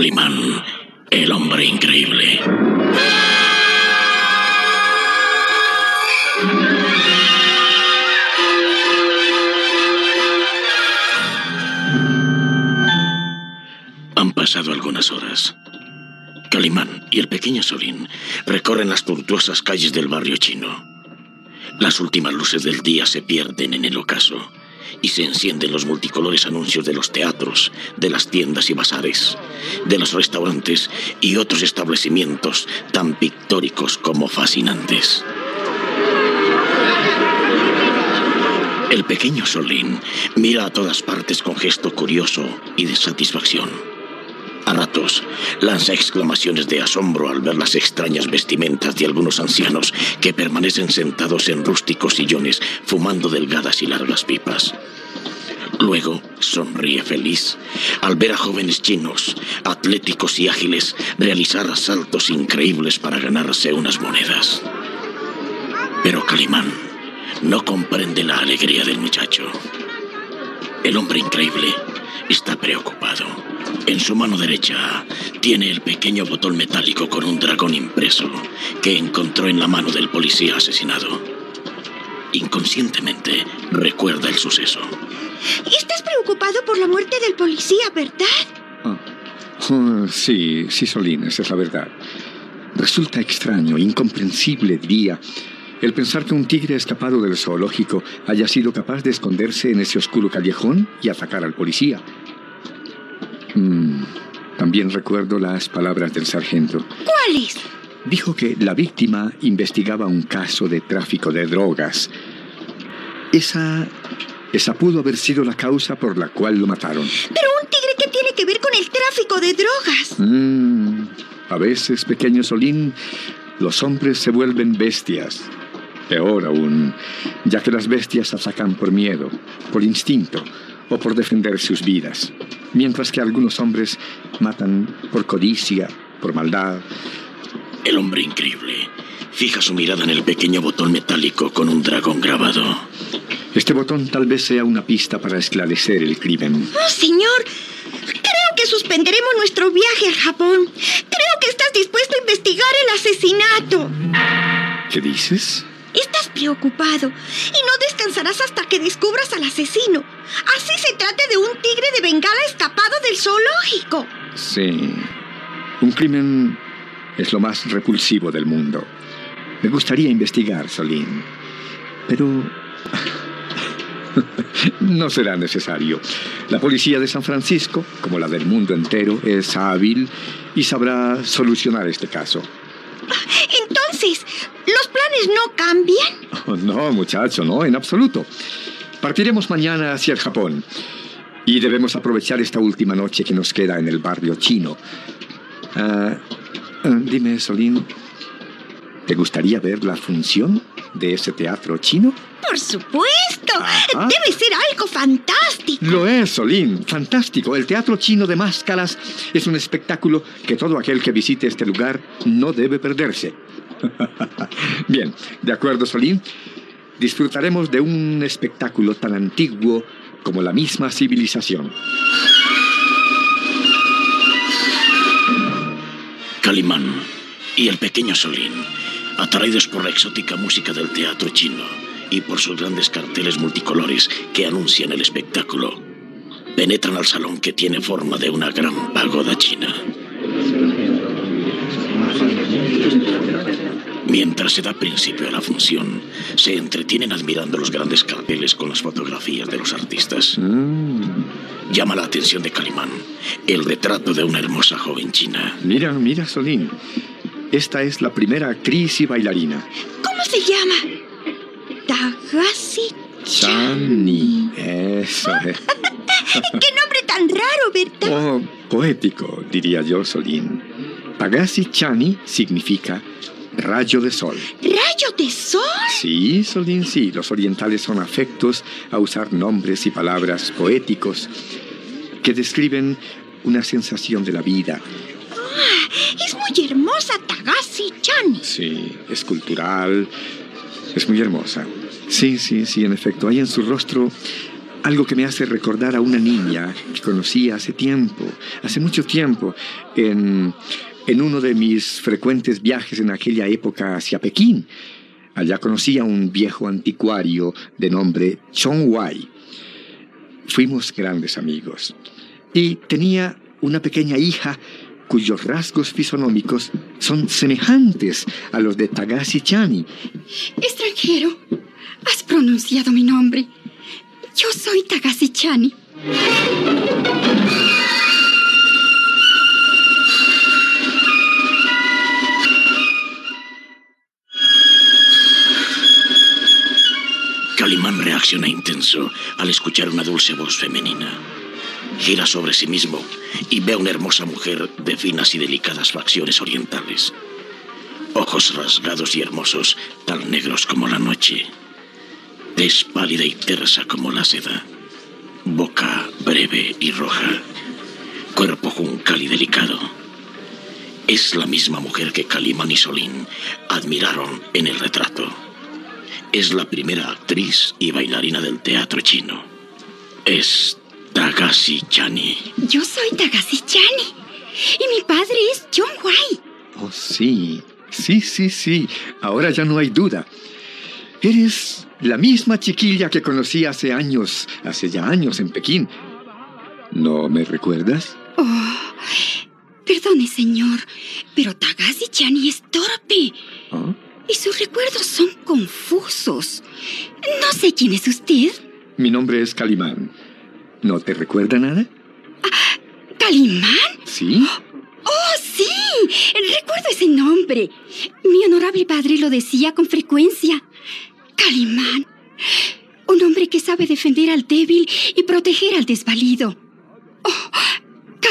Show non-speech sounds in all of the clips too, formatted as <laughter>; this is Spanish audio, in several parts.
Calimán, el hombre increíble. Han pasado algunas horas. Calimán y el pequeño Solín recorren las tortuosas calles del barrio chino. Las últimas luces del día se pierden en el ocaso y se encienden los multicolores anuncios de los teatros, de las tiendas y bazares, de los restaurantes y otros establecimientos tan pictóricos como fascinantes. El pequeño Solín mira a todas partes con gesto curioso y de satisfacción. A lanza exclamaciones de asombro al ver las extrañas vestimentas de algunos ancianos que permanecen sentados en rústicos sillones fumando delgadas y largas pipas. Luego sonríe feliz al ver a jóvenes chinos, atléticos y ágiles, realizar asaltos increíbles para ganarse unas monedas. Pero Calimán no comprende la alegría del muchacho. El hombre increíble está preocupado. En su mano derecha tiene el pequeño botón metálico con un dragón impreso que encontró en la mano del policía asesinado. Inconscientemente recuerda el suceso. Estás preocupado por la muerte del policía, ¿verdad? Ah. Oh, <laughs> sí, sí, Solín, esa es la verdad. Resulta extraño, incomprensible, diría, el pensar que un tigre escapado del zoológico haya sido capaz de esconderse en ese oscuro callejón y atacar al policía. Mm, también recuerdo las palabras del sargento. ¿Cuáles? Dijo que la víctima investigaba un caso de tráfico de drogas. Esa. Esa pudo haber sido la causa por la cual lo mataron. Pero un tigre, ¿qué tiene que ver con el tráfico de drogas? Mm, a veces, pequeño Solín, los hombres se vuelven bestias. Peor aún, ya que las bestias atacan por miedo, por instinto o por defender sus vidas, mientras que algunos hombres matan por codicia, por maldad. El hombre increíble fija su mirada en el pequeño botón metálico con un dragón grabado. Este botón tal vez sea una pista para esclarecer el crimen. Oh, señor, creo que suspenderemos nuestro viaje a Japón. Creo que estás dispuesto a investigar el asesinato. ¿Qué dices? Estás preocupado descansarás hasta que descubras al asesino. Así se trate de un tigre de bengala escapado del zoológico. Sí. Un crimen es lo más repulsivo del mundo. Me gustaría investigar, Solín. Pero... <laughs> no será necesario. La policía de San Francisco, como la del mundo entero, es hábil y sabrá solucionar este caso. Entonces, ¿los planes no cambian? <laughs> No, muchacho, no, en absoluto. Partiremos mañana hacia el Japón y debemos aprovechar esta última noche que nos queda en el barrio chino. Ah, ah, dime, Solín, ¿te gustaría ver la función de ese teatro chino? Por supuesto. Debe ser algo fantástico. Lo es, Solín. Fantástico. El teatro chino de máscaras es un espectáculo que todo aquel que visite este lugar no debe perderse. <laughs> Bien, de acuerdo, Solín. Disfrutaremos de un espectáculo tan antiguo como la misma civilización. Calimán y el pequeño Solín, atraídos por la exótica música del teatro chino y por sus grandes carteles multicolores que anuncian el espectáculo, penetran al salón que tiene forma de una gran pagoda china. Mientras se da principio a la función, se entretienen admirando los grandes carteles con las fotografías de los artistas. Llama la atención de Calimán el retrato de una hermosa joven china. Mira, mira, Solín. Esta es la primera actriz y bailarina. ¿Cómo se llama? Tagashi Chani. Eso es. <laughs> ¡Qué nombre tan raro, verdad! Oh, poético, diría yo, Solín. Tagashi Chani significa rayo de sol. ¿Rayo de sol? Sí, Solín, sí. Los orientales son afectos a usar nombres y palabras poéticos que describen una sensación de la vida. Ah, es muy hermosa Tagashi Chani. Sí, es cultural, es muy hermosa. Sí, sí, sí, en efecto. Hay en su rostro algo que me hace recordar a una niña que conocí hace tiempo, hace mucho tiempo, en, en uno de mis frecuentes viajes en aquella época hacia Pekín. Allá conocí a un viejo anticuario de nombre Chong Wai. Fuimos grandes amigos. Y tenía una pequeña hija cuyos rasgos fisonómicos son semejantes a los de Tagashi Chani. Extranjero, has pronunciado mi nombre. Yo soy Tagashi Chani. Intenso al escuchar una dulce voz femenina. Gira sobre sí mismo y ve a una hermosa mujer de finas y delicadas facciones orientales. Ojos rasgados y hermosos, tan negros como la noche. Tez pálida y tersa como la seda. Boca breve y roja. Cuerpo juncal y delicado. Es la misma mujer que Calimán y Solín admiraron en el retrato. Es la primera actriz y bailarina del teatro chino. Es Tagashi Chani. Yo soy Tagashi Chani. Y mi padre es John White. Oh, sí, sí, sí, sí. Ahora ya no hay duda. Eres la misma chiquilla que conocí hace años, hace ya años en Pekín. ¿No me recuerdas? Oh, perdone, señor, pero Tagashi Chani es torpe. ¿Ah? Y sus recuerdos son confusos. No sé quién es usted. Mi nombre es Calimán. ¿No te recuerda nada? ¿Calimán? ¿Sí? ¡Oh, sí! Recuerdo ese nombre. Mi honorable padre lo decía con frecuencia. Calimán. Un hombre que sabe defender al débil y proteger al desvalido. ¡Oh!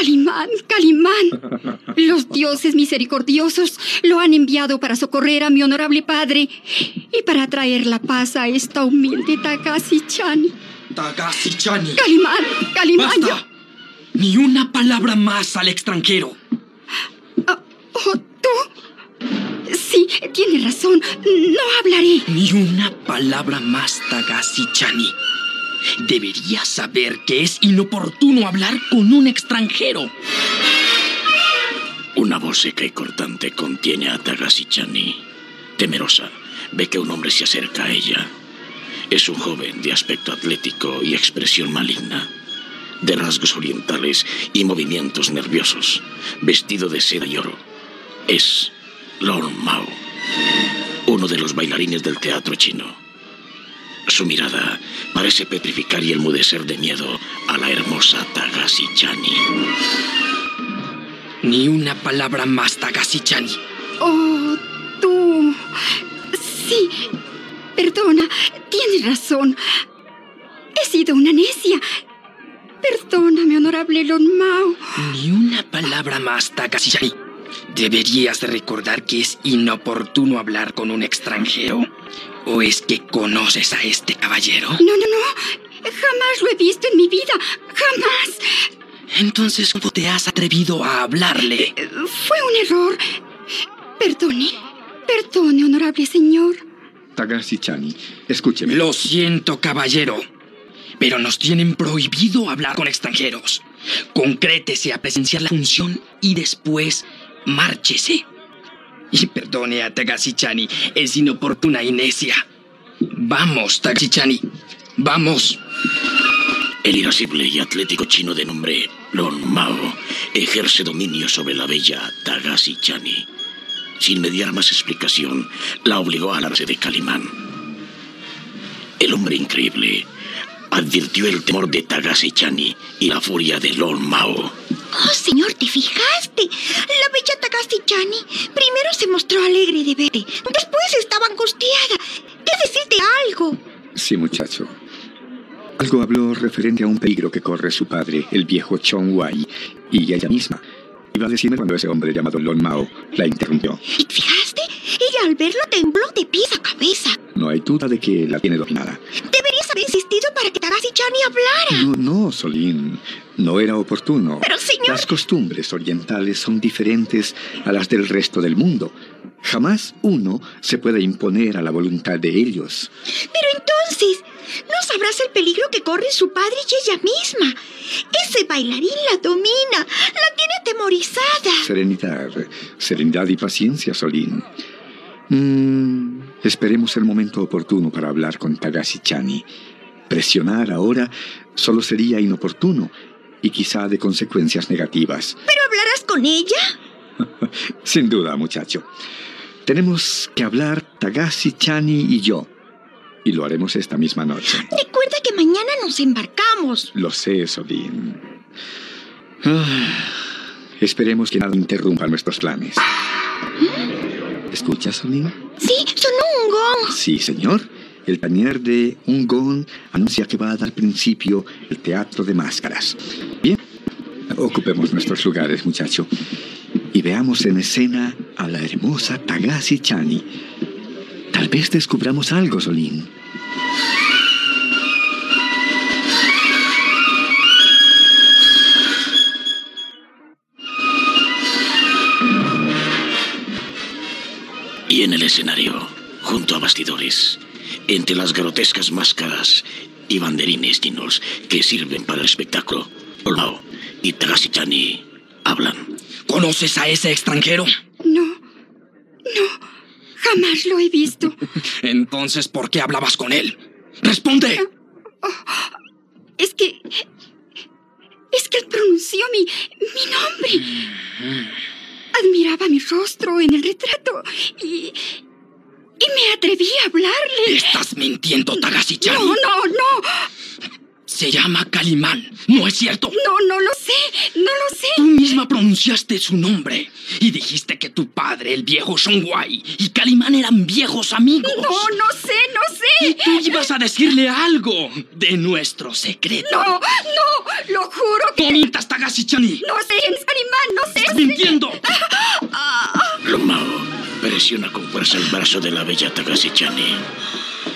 Calimán, Calimán. Los dioses misericordiosos lo han enviado para socorrer a mi honorable padre y para traer la paz a esta humilde Tagashi Chani. Tagashi Chani. Calimán, Calimán. ¡Basta! Ni una palabra más al extranjero. Oh, oh, tú. Sí, tienes razón. No hablaré. Ni una palabra más, Tagashi Chani. Deberías saber que es inoportuno hablar con un extranjero. Una voz seca y cortante contiene a Tagashi Chani. Temerosa, ve que un hombre se acerca a ella. Es un joven de aspecto atlético y expresión maligna, de rasgos orientales y movimientos nerviosos, vestido de seda y oro. Es Lord Mao, uno de los bailarines del teatro chino. Su mirada parece petrificar y enmudecer de miedo a la hermosa Tagashi Chani. Ni una palabra más, Tagashi Chani. Oh, tú. Sí, perdona, tienes razón. He sido una necia. Perdóname, honorable Lord Mao. Ni una palabra más, Tagashi Chani. Deberías de recordar que es inoportuno hablar con un extranjero. ¿O es que conoces a este caballero? No, no, no. Jamás lo he visto en mi vida. Jamás. Entonces, ¿cómo te has atrevido a hablarle? Fue un error. Perdone. Perdone, honorable señor. Tagashi Chani, escúcheme. Lo siento, caballero. Pero nos tienen prohibido hablar con extranjeros. Concrétese a presenciar la función y después márchese. Y perdone a Tagashi Chani, es inoportuna y necia. Vamos, Tagashi Chani. Vamos. El irascible y atlético chino de nombre Lord Mao ejerce dominio sobre la bella Tagashi Chani. Sin mediar más explicación, la obligó a alarse de Calimán. El hombre increíble advirtió el temor de Tagashi Chani y la furia de Lord Mao. Oh, señor, ¿te fijaste? La bella Tagashi Chani primero se mostró alegre de verte, después estaba angustiada. ¿Qué decirte algo? Sí, muchacho. Algo habló referente a un peligro que corre su padre, el viejo Chong Wai, y ella misma. Iba a decirme cuando ese hombre llamado Lon Mao la interrumpió. ¿Y te fijaste? Ella al verlo tembló de pies a cabeza. No hay duda de que la tiene dominada. Deberías haber insistido para que Tagashi Chani hablara. No, no, Solín. No era oportuno. Pero, señor- Las costumbres orientales son diferentes a las del resto del mundo. Jamás uno se puede imponer a la voluntad de ellos. Pero entonces, ¿no sabrás el peligro que corre su padre y ella misma. Ese bailarín la domina, la tiene atemorizada. Serenidad, serenidad y paciencia, Solín. Mm, esperemos el momento oportuno para hablar con Tagashi Chani. Presionar ahora solo sería inoportuno y quizá de consecuencias negativas. ¿Pero hablarás con ella? <laughs> Sin duda, muchacho. Tenemos que hablar Tagashi Chani y yo. Y lo haremos esta misma noche. Recuerda que mañana nos embarcamos. Lo sé, Solín. Ah, esperemos que nada interrumpa nuestros planes. ¿Escuchas, Solín? Sí, sonó un gong. Sí, señor. El tañer de un gong anuncia que va a dar principio el teatro de máscaras. Bien, ocupemos nuestros lugares, muchacho. Y veamos en escena a la hermosa Tagashi Chani. Tal vez descubramos algo, Solín. Y en el escenario, junto a bastidores, entre las grotescas máscaras y banderines chinos que sirven para el espectáculo, Olao y Tagashi-chani hablan. ¿Conoces a ese extranjero? No, no, jamás lo he visto. <laughs> Entonces, ¿por qué hablabas con él? ¡Responde! Es que... Es que él pronunció mi, mi nombre. Admiraba mi rostro en el retrato y... Y me atreví a hablarle. Estás mintiendo, Tagashi-chan. No, no, no. Se llama Calimán, ¿no es cierto? No, no lo sé, no lo sé. Tú misma pronunciaste su nombre y dijiste que tu padre, el viejo Shongwai, y Calimán eran viejos amigos. No, no sé, no Y sé. tú ibas a decirle algo de nuestro secreto. No, no, lo juro que... ¡No mientas, Tagashi-chani! No sé, Sarimán, no sé. ¡Estás mintiendo! Lomao presiona con fuerza el brazo de la bella Tagashi-chani.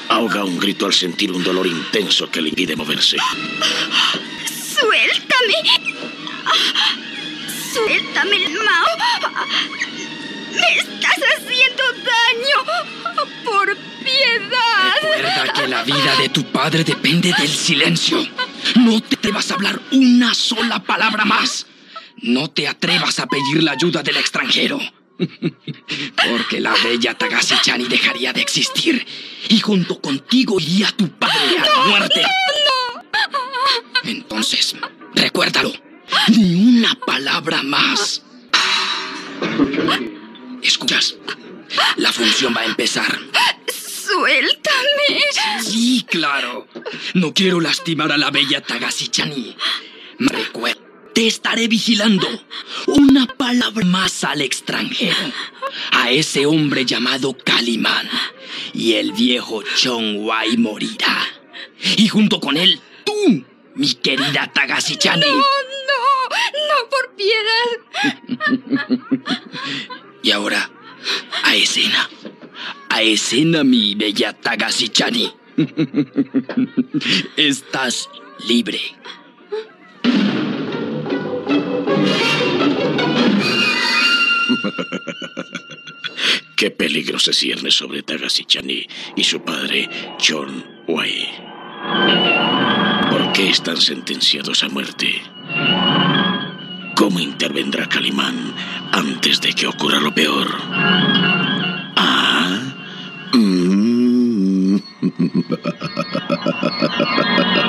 Ahoga un grito al sentir un dolor intenso que le impide moverse. Suéltame. Suéltame, Mao. Me estás haciendo daño. Por piedad. Recuerda que la vida de tu padre depende del silencio. No te atrevas a hablar una sola palabra más. No te atrevas a pedir la ayuda del extranjero. <laughs> Porque la bella Tagashi-chani dejaría de existir y junto contigo iría tu padre a la muerte. Entonces, recuérdalo. Ni una palabra más. ¿Escuchas? La función va a empezar. Suéltame. Sí, claro. No quiero lastimar a la bella Tagashi-chani. Recuerda, te estaré vigilando. Una palabra más al extranjero. A ese hombre llamado Calimán. Y el viejo Chong-Wai morirá. Y junto con él, tú, mi querida Tagashi-chani. No, no, no, por piedad. Y ahora, a escena. A escena, mi bella Tagashi-chani. <laughs> Estás libre. <laughs> ¿Qué peligro se cierne sobre Tagashi Chani y su padre, John Wai? ¿Por qué están sentenciados a muerte? ¿Cómo intervendrá Calimán antes de que ocurra lo peor? Ah. Mm. <laughs>